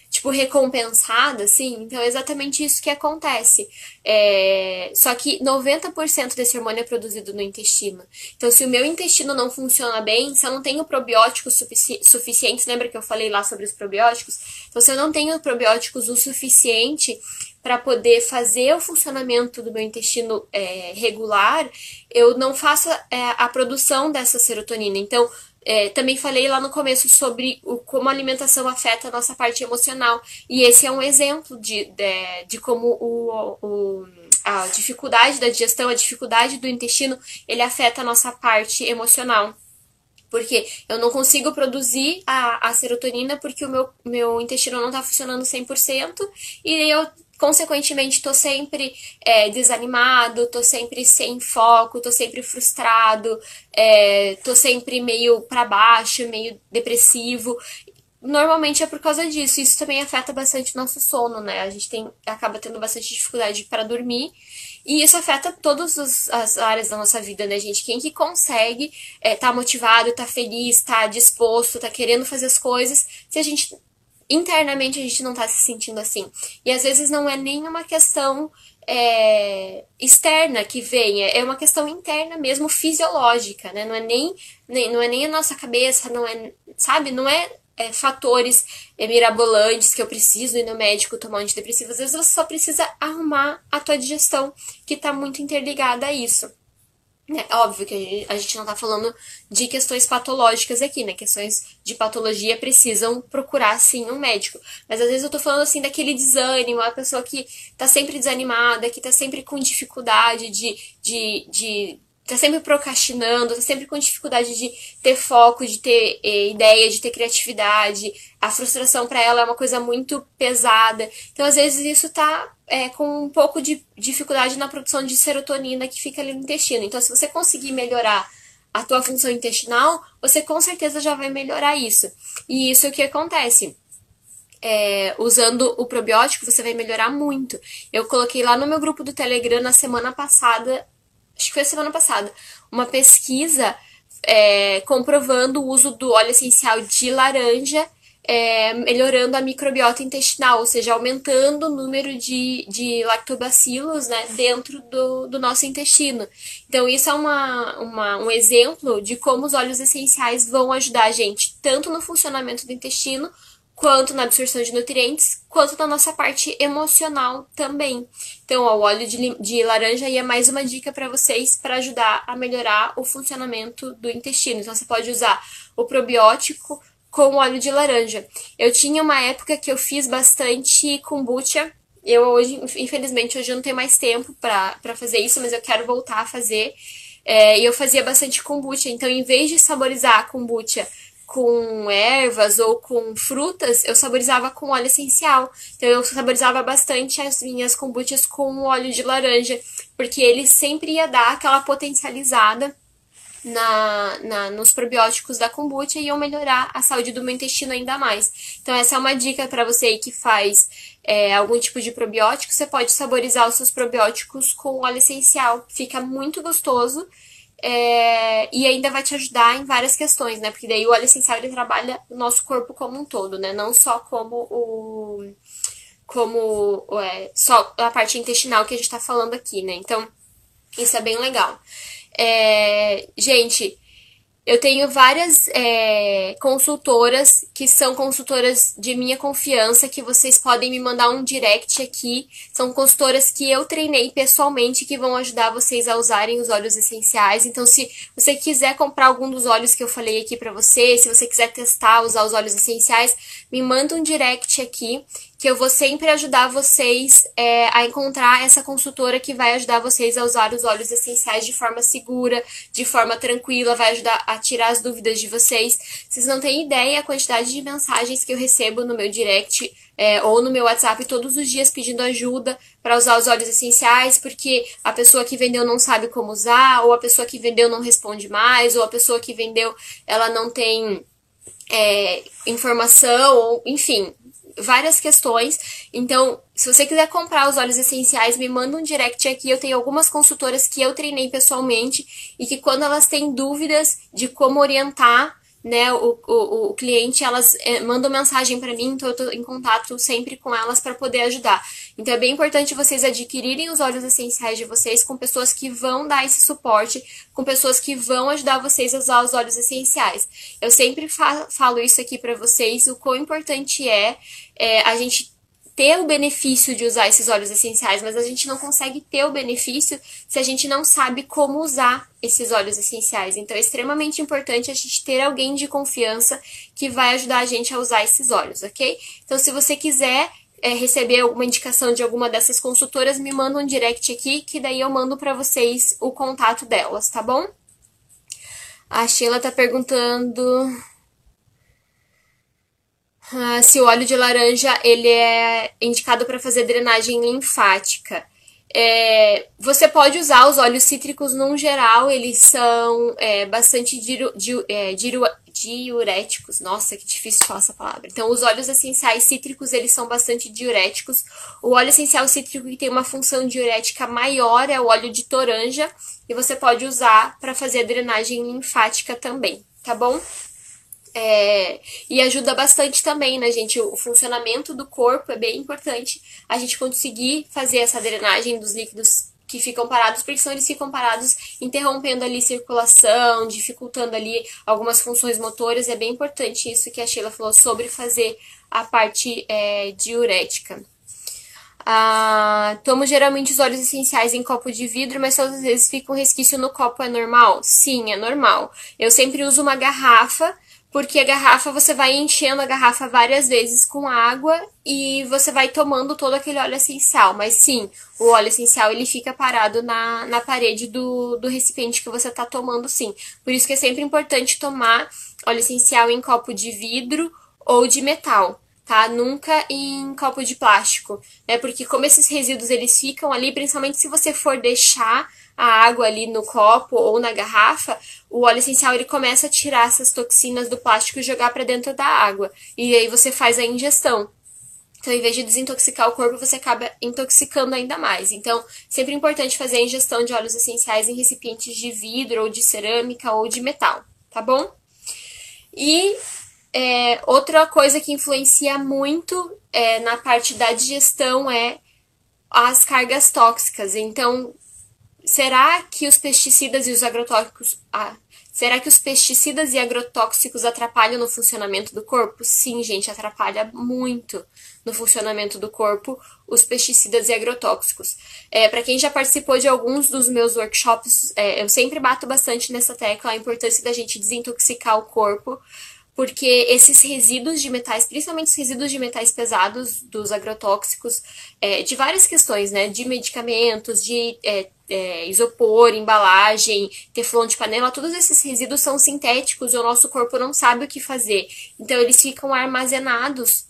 tipo, recompensada, assim. Então é exatamente isso que acontece. É... Só que 90% desse hormônio é produzido no intestino. Então, se o meu intestino não funciona bem, se eu não tenho probióticos sufici suficientes, lembra que eu falei lá sobre os probióticos? Então, se eu não tenho probióticos o suficiente para poder fazer o funcionamento do meu intestino é, regular, eu não faço é, a produção dessa serotonina. Então, é, também falei lá no começo sobre o, como a alimentação afeta a nossa parte emocional. E esse é um exemplo de, de, de como o, o, a dificuldade da digestão, a dificuldade do intestino, ele afeta a nossa parte emocional. Porque eu não consigo produzir a, a serotonina porque o meu, meu intestino não está funcionando 100% e eu consequentemente tô sempre é, desanimado, tô sempre sem foco, tô sempre frustrado, é, tô sempre meio para baixo, meio depressivo. Normalmente é por causa disso. Isso também afeta bastante o nosso sono, né? A gente tem, acaba tendo bastante dificuldade para dormir. E isso afeta todas as áreas da nossa vida, né, gente? Quem que consegue estar é, tá motivado, tá feliz, tá disposto, tá querendo fazer as coisas, se a gente internamente a gente não tá se sentindo assim. E às vezes não é nem uma questão é, externa que venha, é uma questão interna mesmo, fisiológica, né? Não é nem, nem, não é nem a nossa cabeça, não é, sabe? Não é, é fatores é, mirabolantes que eu preciso ir no médico tomar antidepressivo. Às vezes você só precisa arrumar a tua digestão, que tá muito interligada a isso. É óbvio que a gente não está falando de questões patológicas aqui, né? Questões de patologia precisam procurar sim um médico. Mas às vezes eu tô falando assim daquele desânimo, a pessoa que tá sempre desanimada, que tá sempre com dificuldade de, de, de tá sempre procrastinando, tá sempre com dificuldade de ter foco, de ter eh, ideia, de ter criatividade. A frustração para ela é uma coisa muito pesada. Então, às vezes, isso tá é, com um pouco de dificuldade na produção de serotonina que fica ali no intestino. Então, se você conseguir melhorar a tua função intestinal, você com certeza já vai melhorar isso. E isso é o que acontece. É, usando o probiótico, você vai melhorar muito. Eu coloquei lá no meu grupo do Telegram na semana passada, acho que foi a semana passada, uma pesquisa é, comprovando o uso do óleo essencial de laranja é, melhorando a microbiota intestinal, ou seja, aumentando o número de, de lactobacilos né, dentro do, do nosso intestino. Então, isso é uma, uma, um exemplo de como os óleos essenciais vão ajudar a gente, tanto no funcionamento do intestino, quanto na absorção de nutrientes, quanto na nossa parte emocional também. Então, ó, o óleo de, de laranja aí é mais uma dica para vocês para ajudar a melhorar o funcionamento do intestino. Então, você pode usar o probiótico com óleo de laranja. Eu tinha uma época que eu fiz bastante kombucha. Eu hoje, infelizmente, hoje eu não tenho mais tempo para fazer isso, mas eu quero voltar a fazer. É, e eu fazia bastante kombucha. Então, em vez de saborizar a kombucha com ervas ou com frutas, eu saborizava com óleo essencial. Então, eu saborizava bastante as minhas kombuchas com óleo de laranja, porque ele sempre ia dar aquela potencializada na, na, nos probióticos da kombucha e iam melhorar a saúde do meu intestino ainda mais. Então, essa é uma dica para você aí que faz é, algum tipo de probiótico. Você pode saborizar os seus probióticos com óleo essencial, fica muito gostoso. É, e ainda vai te ajudar em várias questões, né? Porque daí o óleo essencial ele trabalha o nosso corpo como um todo, né? Não só como o como é, só a parte intestinal que a gente tá falando aqui, né? Então, isso é bem legal. É, gente, eu tenho várias é, consultoras que são consultoras de minha confiança, que vocês podem me mandar um direct aqui. São consultoras que eu treinei pessoalmente, que vão ajudar vocês a usarem os óleos essenciais. Então, se você quiser comprar algum dos óleos que eu falei aqui para você, se você quiser testar, usar os óleos essenciais, me manda um direct aqui que eu vou sempre ajudar vocês é, a encontrar essa consultora que vai ajudar vocês a usar os óleos essenciais de forma segura, de forma tranquila, vai ajudar a tirar as dúvidas de vocês. Vocês não têm ideia a quantidade de mensagens que eu recebo no meu direct é, ou no meu WhatsApp todos os dias pedindo ajuda para usar os óleos essenciais, porque a pessoa que vendeu não sabe como usar, ou a pessoa que vendeu não responde mais, ou a pessoa que vendeu ela não tem é, informação, ou enfim, várias questões. Então, se você quiser comprar os óleos essenciais, me manda um direct aqui. Eu tenho algumas consultoras que eu treinei pessoalmente e que quando elas têm dúvidas de como orientar né, o, o, o cliente, elas é, mandam mensagem para mim, então eu tô em contato sempre com elas para poder ajudar. Então é bem importante vocês adquirirem os óleos essenciais de vocês com pessoas que vão dar esse suporte, com pessoas que vão ajudar vocês a usar os óleos essenciais. Eu sempre fa falo isso aqui para vocês, o quão importante é, é a gente ter o benefício de usar esses óleos essenciais, mas a gente não consegue ter o benefício se a gente não sabe como usar esses óleos essenciais. Então é extremamente importante a gente ter alguém de confiança que vai ajudar a gente a usar esses óleos, ok? Então, se você quiser é, receber alguma indicação de alguma dessas consultoras, me manda um direct aqui, que daí eu mando para vocês o contato delas, tá bom? A Sheila tá perguntando ah, se o óleo de laranja ele é indicado para fazer drenagem linfática. É, você pode usar os óleos cítricos num geral, eles são é, bastante diru, di, é, diru, diuréticos. Nossa, que difícil falar essa palavra. Então, os óleos essenciais cítricos, eles são bastante diuréticos. O óleo essencial cítrico que tem uma função diurética maior é o óleo de toranja, e você pode usar para fazer a drenagem linfática também, tá bom? É, e ajuda bastante também, né, gente? O funcionamento do corpo é bem importante a gente conseguir fazer essa drenagem dos líquidos que ficam parados, porque senão eles ficam parados, interrompendo ali circulação, dificultando ali algumas funções motoras. É bem importante isso que a Sheila falou sobre fazer a parte é, diurética. Ah, tomo geralmente os óleos essenciais em copo de vidro, mas todas as vezes fica um resquício no copo. É normal? Sim, é normal. Eu sempre uso uma garrafa porque a garrafa você vai enchendo a garrafa várias vezes com água e você vai tomando todo aquele óleo essencial. Mas sim, o óleo essencial ele fica parado na, na parede do, do recipiente que você está tomando, sim. Por isso que é sempre importante tomar óleo essencial em copo de vidro ou de metal tá? Nunca em copo de plástico, né? Porque como esses resíduos eles ficam ali, principalmente se você for deixar a água ali no copo ou na garrafa, o óleo essencial ele começa a tirar essas toxinas do plástico e jogar para dentro da água. E aí você faz a ingestão. Então, em vez de desintoxicar o corpo, você acaba intoxicando ainda mais. Então, sempre importante fazer a ingestão de óleos essenciais em recipientes de vidro, ou de cerâmica, ou de metal, tá bom? E é, outra coisa que influencia muito é, na parte da digestão é as cargas tóxicas. Então, será que os pesticidas e os agrotóxicos. Ah, será que os pesticidas e agrotóxicos atrapalham no funcionamento do corpo? Sim, gente, atrapalha muito no funcionamento do corpo os pesticidas e agrotóxicos. É, Para quem já participou de alguns dos meus workshops, é, eu sempre bato bastante nessa tecla a importância da gente desintoxicar o corpo porque esses resíduos de metais, principalmente os resíduos de metais pesados dos agrotóxicos, é, de várias questões, né, de medicamentos, de é, é, isopor, embalagem, teflon de panela, todos esses resíduos são sintéticos e o nosso corpo não sabe o que fazer. Então eles ficam armazenados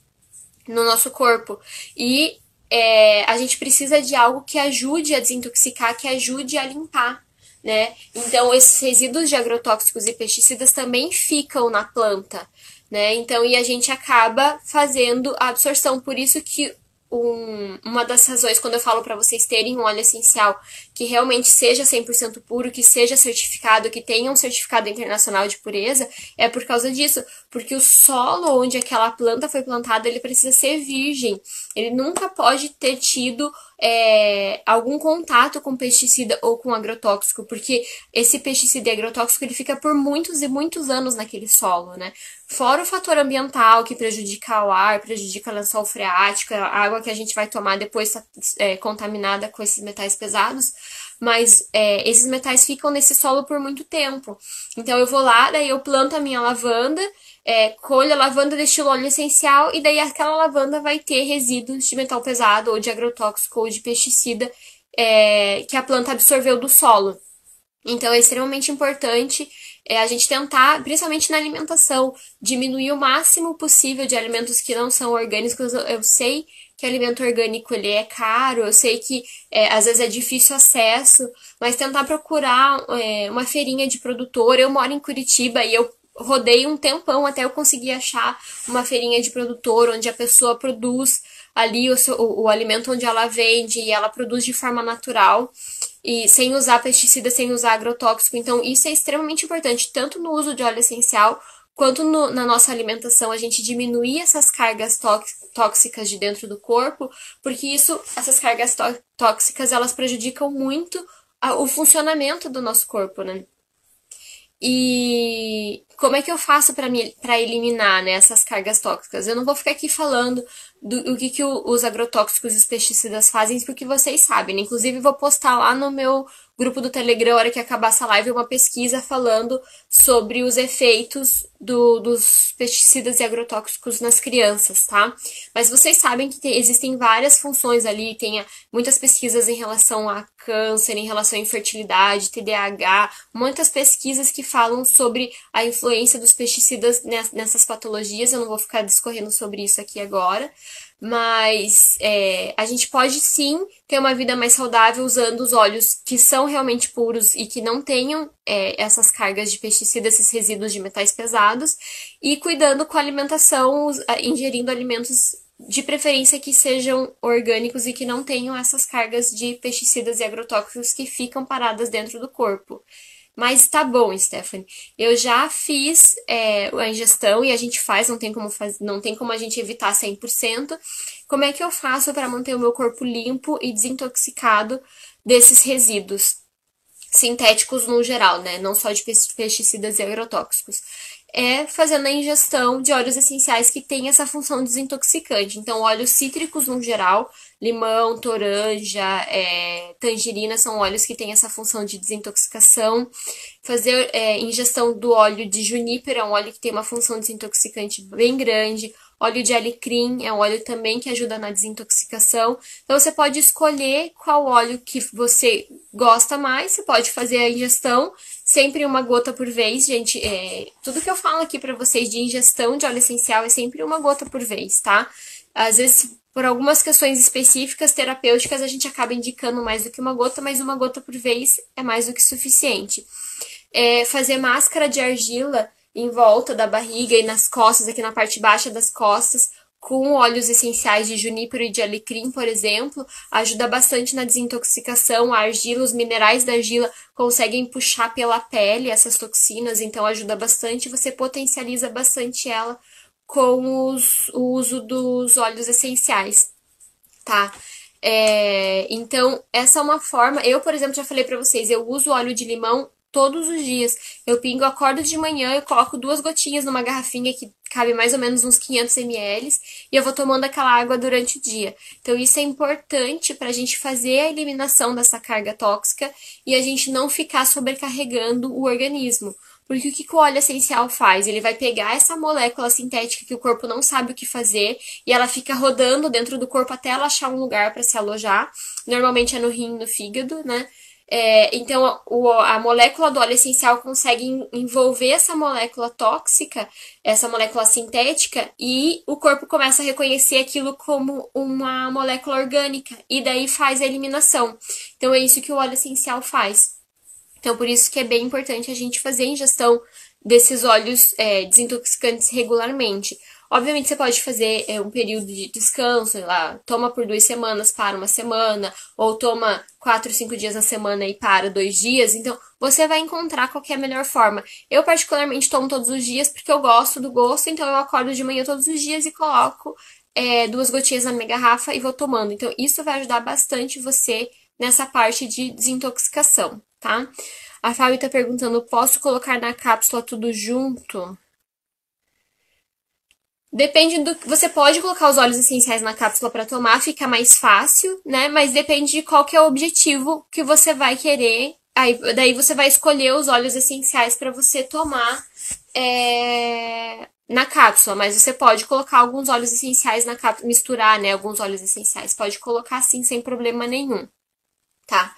no nosso corpo e é, a gente precisa de algo que ajude a desintoxicar, que ajude a limpar né? Então, esses resíduos de agrotóxicos e pesticidas também ficam na planta, né? Então, e a gente acaba fazendo a absorção. Por isso que um, uma das razões quando eu falo para vocês terem um óleo essencial que realmente seja 100% puro, que seja certificado, que tenha um certificado internacional de pureza, é por causa disso, porque o solo onde aquela planta foi plantada, ele precisa ser virgem. Ele nunca pode ter tido é, algum contato com pesticida ou com agrotóxico, porque esse pesticida e agrotóxico ele fica por muitos e muitos anos naquele solo, né? Fora o fator ambiental que prejudica o ar, prejudica a lençol freático, a água que a gente vai tomar depois é, contaminada com esses metais pesados, mas é, esses metais ficam nesse solo por muito tempo. Então eu vou lá, daí eu planto a minha lavanda é, colho a lavanda destilo óleo essencial e daí aquela lavanda vai ter resíduos de metal pesado ou de agrotóxico ou de pesticida é, que a planta absorveu do solo. Então é extremamente importante é, a gente tentar, principalmente na alimentação, diminuir o máximo possível de alimentos que não são orgânicos. Eu, eu sei que alimento orgânico ele é caro, eu sei que é, às vezes é difícil acesso, mas tentar procurar é, uma feirinha de produtor. Eu moro em Curitiba e eu rodei um tempão até eu conseguir achar uma feirinha de produtor onde a pessoa produz ali o, o, o alimento onde ela vende e ela produz de forma natural e sem usar pesticida, sem usar agrotóxico. Então, isso é extremamente importante, tanto no uso de óleo essencial quanto no, na nossa alimentação, a gente diminuir essas cargas tóxicas de dentro do corpo, porque isso, essas cargas tóxicas, elas prejudicam muito o funcionamento do nosso corpo, né? E como é que eu faço para eliminar né, essas cargas tóxicas? Eu não vou ficar aqui falando do, do que, que o, os agrotóxicos e os pesticidas fazem, porque vocês sabem. Né? Inclusive, vou postar lá no meu grupo do Telegram, hora que acabar essa live, uma pesquisa falando sobre os efeitos do, dos pesticidas e agrotóxicos nas crianças, tá? Mas vocês sabem que tem, existem várias funções ali, tem muitas pesquisas em relação a câncer, em relação à infertilidade, TDAH, muitas pesquisas que falam sobre a influência dos pesticidas nessas patologias. Eu não vou ficar discorrendo sobre isso aqui agora, mas é, a gente pode sim ter uma vida mais saudável usando os óleos que são realmente puros e que não tenham é, essas cargas de pesticidas, esses resíduos de metais pesados, e cuidando com a alimentação, ingerindo alimentos de preferência que sejam orgânicos e que não tenham essas cargas de pesticidas e agrotóxicos que ficam paradas dentro do corpo. Mas tá bom, Stephanie. Eu já fiz é, a ingestão e a gente faz, não tem como faz, não tem como a gente evitar 100%. Como é que eu faço para manter o meu corpo limpo e desintoxicado desses resíduos sintéticos no geral, né? Não só de pesticidas e agrotóxicos é fazendo a ingestão de óleos essenciais que têm essa função desintoxicante. Então, óleos cítricos no geral, limão, toranja, é, tangerina são óleos que têm essa função de desintoxicação. Fazer é, ingestão do óleo de junípero é um óleo que tem uma função desintoxicante bem grande. Óleo de alecrim é um óleo também que ajuda na desintoxicação. Então você pode escolher qual óleo que você gosta mais, você pode fazer a ingestão sempre uma gota por vez, gente. É, tudo que eu falo aqui para vocês de ingestão de óleo essencial é sempre uma gota por vez, tá? Às vezes, por algumas questões específicas terapêuticas, a gente acaba indicando mais do que uma gota, mas uma gota por vez é mais do que suficiente. É, fazer máscara de argila em volta da barriga e nas costas, aqui na parte baixa das costas, com óleos essenciais de junípero e de alecrim, por exemplo, ajuda bastante na desintoxicação. A argila, os minerais da argila conseguem puxar pela pele essas toxinas, então ajuda bastante. Você potencializa bastante ela com os, o uso dos óleos essenciais, tá? É, então, essa é uma forma. Eu, por exemplo, já falei para vocês, eu uso óleo de limão todos os dias. Eu pingo, acordo de manhã, eu coloco duas gotinhas numa garrafinha que cabe mais ou menos uns 500 ml e eu vou tomando aquela água durante o dia. Então isso é importante para a gente fazer a eliminação dessa carga tóxica e a gente não ficar sobrecarregando o organismo. Porque o que o óleo essencial faz? Ele vai pegar essa molécula sintética que o corpo não sabe o que fazer e ela fica rodando dentro do corpo até ela achar um lugar para se alojar. Normalmente é no rim, no fígado, né? É, então, o, a molécula do óleo essencial consegue envolver essa molécula tóxica, essa molécula sintética, e o corpo começa a reconhecer aquilo como uma molécula orgânica, e daí faz a eliminação. Então, é isso que o óleo essencial faz. Então, por isso que é bem importante a gente fazer a ingestão desses óleos é, desintoxicantes regularmente. Obviamente, você pode fazer é, um período de descanso, sei lá, toma por duas semanas, para uma semana, ou toma quatro, cinco dias na semana e para dois dias. Então, você vai encontrar qual é a melhor forma. Eu, particularmente, tomo todos os dias porque eu gosto do gosto, então eu acordo de manhã todos os dias e coloco é, duas gotinhas na minha garrafa e vou tomando. Então, isso vai ajudar bastante você nessa parte de desintoxicação, tá? A Fábio tá perguntando: posso colocar na cápsula tudo junto? Depende do. Você pode colocar os óleos essenciais na cápsula para tomar, fica mais fácil, né? Mas depende de qual que é o objetivo que você vai querer. Aí, daí você vai escolher os óleos essenciais para você tomar é, na cápsula. Mas você pode colocar alguns óleos essenciais na cápsula, misturar, né? Alguns óleos essenciais. Pode colocar assim, sem problema nenhum. Tá?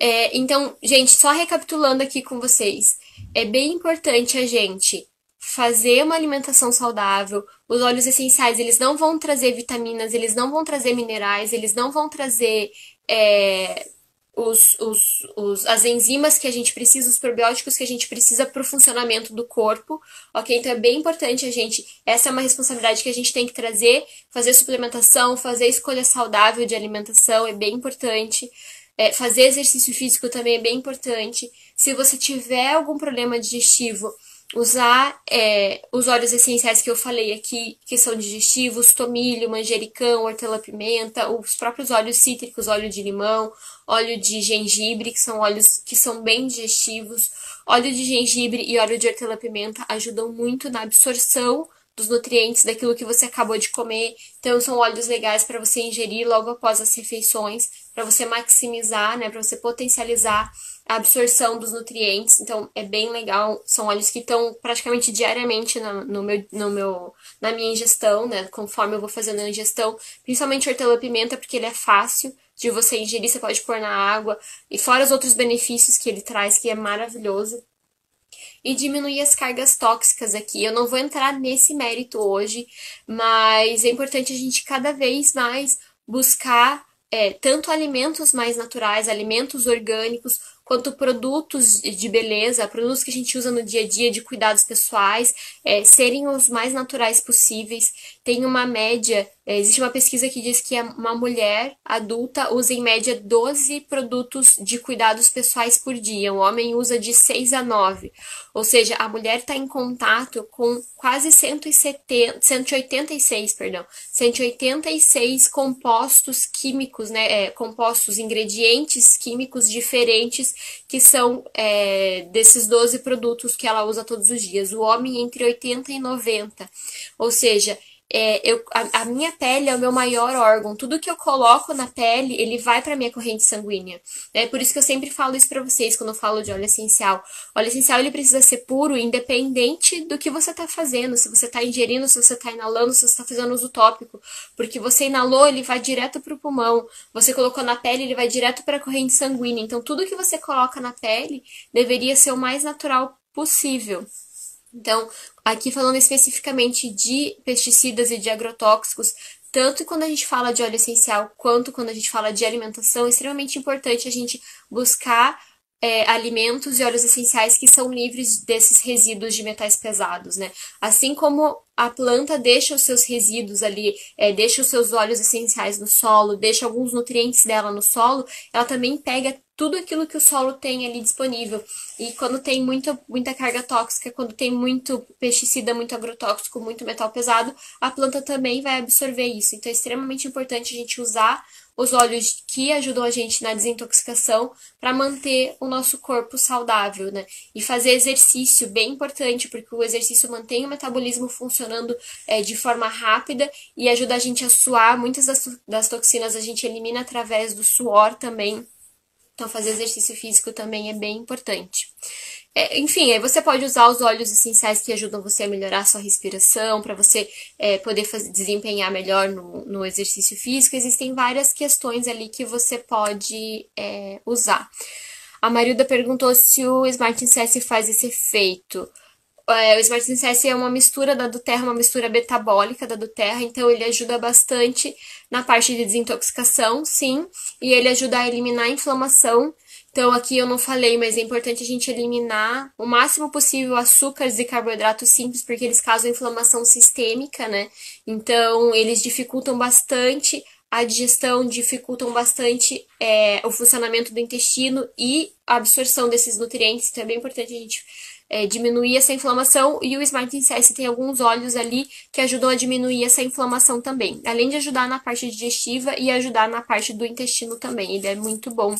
É, então, gente, só recapitulando aqui com vocês. É bem importante a gente fazer uma alimentação saudável. Os óleos essenciais, eles não vão trazer vitaminas, eles não vão trazer minerais, eles não vão trazer é, os, os, os, as enzimas que a gente precisa, os probióticos que a gente precisa para o funcionamento do corpo, ok? Então é bem importante a gente, essa é uma responsabilidade que a gente tem que trazer, fazer suplementação, fazer escolha saudável de alimentação é bem importante. É, fazer exercício físico também é bem importante. Se você tiver algum problema digestivo, usar é, os óleos essenciais que eu falei aqui, que são digestivos, tomilho, manjericão, hortelã-pimenta, os próprios óleos cítricos, óleo de limão, óleo de gengibre, que são óleos que são bem digestivos. Óleo de gengibre e óleo de hortelã-pimenta ajudam muito na absorção dos nutrientes daquilo que você acabou de comer. Então, são óleos legais para você ingerir logo após as refeições, para você maximizar, né, para você potencializar a absorção dos nutrientes. Então, é bem legal. São óleos que estão praticamente diariamente no, no, meu, no meu, na minha ingestão, né, conforme eu vou fazendo a ingestão. Principalmente hortelã-pimenta, porque ele é fácil de você ingerir, você pode pôr na água. E fora os outros benefícios que ele traz, que é maravilhoso e diminuir as cargas tóxicas aqui. Eu não vou entrar nesse mérito hoje, mas é importante a gente cada vez mais buscar é, tanto alimentos mais naturais, alimentos orgânicos, quanto produtos de beleza, produtos que a gente usa no dia a dia de cuidados pessoais, é, serem os mais naturais possíveis. Tem uma média, é, existe uma pesquisa que diz que uma mulher adulta usa em média 12 produtos de cuidados pessoais por dia, o homem usa de 6 a 9. Ou seja, a mulher está em contato com quase 170, 186, perdão, 186 compostos químicos, né, é, compostos, ingredientes químicos diferentes que são é, desses 12 produtos que ela usa todos os dias. O homem entre 80 e 90. Ou seja, é, eu, a, a, minha pele é o meu maior órgão. Tudo que eu coloco na pele, ele vai para minha corrente sanguínea. É por isso que eu sempre falo isso para vocês quando eu falo de óleo essencial. O óleo essencial ele precisa ser puro, independente do que você tá fazendo, se você tá ingerindo, se você tá inalando, se você tá fazendo uso tópico, porque você inalou, ele vai direto pro pulmão. Você colocou na pele, ele vai direto para a corrente sanguínea. Então tudo que você coloca na pele deveria ser o mais natural possível. Então, aqui falando especificamente de pesticidas e de agrotóxicos, tanto quando a gente fala de óleo essencial quanto quando a gente fala de alimentação, é extremamente importante a gente buscar é, alimentos e óleos essenciais que são livres desses resíduos de metais pesados, né? Assim como a planta deixa os seus resíduos ali, é, deixa os seus óleos essenciais no solo, deixa alguns nutrientes dela no solo, ela também pega tudo aquilo que o solo tem ali disponível. E quando tem muita, muita carga tóxica, quando tem muito pesticida, muito agrotóxico, muito metal pesado, a planta também vai absorver isso. Então é extremamente importante a gente usar os óleos que ajudam a gente na desintoxicação para manter o nosso corpo saudável, né? E fazer exercício, bem importante, porque o exercício mantém o metabolismo funcionando é, de forma rápida e ajuda a gente a suar. Muitas das, das toxinas a gente elimina através do suor também. Então, fazer exercício físico também é bem importante. É, enfim, aí você pode usar os óleos essenciais que ajudam você a melhorar a sua respiração, para você é, poder fazer, desempenhar melhor no, no, exercício físico. Existem várias questões ali que você pode é, usar. A Marilda perguntou se o Smart Incess faz esse efeito. É, o Smart Incess é uma mistura da Duterra, uma mistura metabólica da Duterra, então ele ajuda bastante na parte de desintoxicação, sim, e ele ajuda a eliminar a inflamação então, aqui eu não falei, mas é importante a gente eliminar o máximo possível açúcares e carboidratos simples, porque eles causam inflamação sistêmica, né? Então, eles dificultam bastante a digestão, dificultam bastante é, o funcionamento do intestino e a absorção desses nutrientes. Então, é bem importante a gente é, diminuir essa inflamação. E o Smart Incest tem alguns óleos ali que ajudam a diminuir essa inflamação também. Além de ajudar na parte digestiva e ajudar na parte do intestino também. Ele é muito bom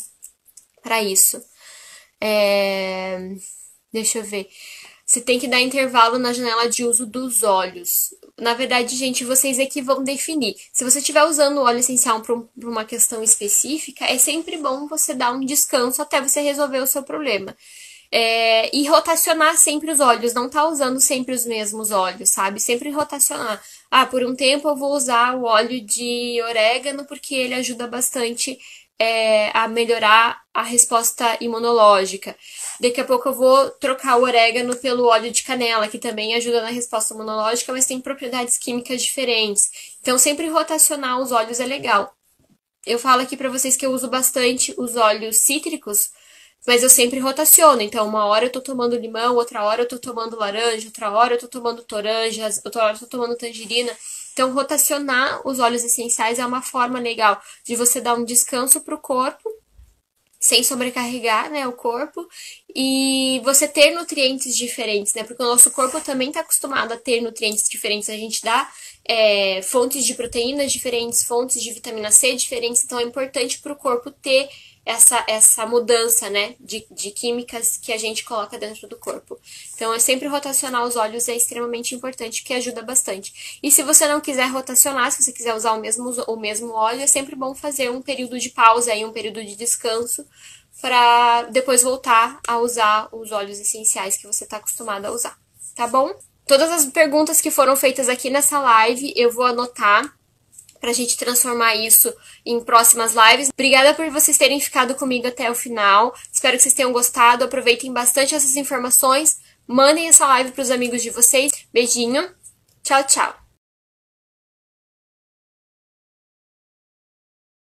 para isso. É... Deixa eu ver. Você tem que dar intervalo na janela de uso dos óleos. Na verdade, gente, vocês é que vão definir. Se você estiver usando o óleo essencial para uma questão específica, é sempre bom você dar um descanso até você resolver o seu problema. É, e rotacionar sempre os óleos, não tá usando sempre os mesmos óleos, sabe? Sempre rotacionar. Ah, por um tempo eu vou usar o óleo de orégano porque ele ajuda bastante é, a melhorar a resposta imunológica. Daqui a pouco eu vou trocar o orégano pelo óleo de canela, que também ajuda na resposta imunológica, mas tem propriedades químicas diferentes. Então, sempre rotacionar os óleos é legal. Eu falo aqui para vocês que eu uso bastante os óleos cítricos, mas eu sempre rotaciono. Então, uma hora eu tô tomando limão, outra hora eu tô tomando laranja, outra hora eu tô tomando toranjas, outra hora eu tô tomando tangerina. Então, rotacionar os óleos essenciais é uma forma legal de você dar um descanso para o corpo, sem sobrecarregar né, o corpo, e você ter nutrientes diferentes, né? Porque o nosso corpo também está acostumado a ter nutrientes diferentes. A gente dá é, fontes de proteínas diferentes, fontes de vitamina C diferentes, então é importante para o corpo ter essa, essa mudança, né, de, de químicas que a gente coloca dentro do corpo. Então, é sempre rotacionar os óleos é extremamente importante, que ajuda bastante. E se você não quiser rotacionar, se você quiser usar o mesmo, o mesmo óleo, é sempre bom fazer um período de pausa e um período de descanso para depois voltar a usar os óleos essenciais que você está acostumado a usar, tá bom? Todas as perguntas que foram feitas aqui nessa live eu vou anotar para a gente transformar isso em próximas lives. Obrigada por vocês terem ficado comigo até o final. Espero que vocês tenham gostado. Aproveitem bastante essas informações. Mandem essa live para os amigos de vocês. Beijinho. Tchau, tchau.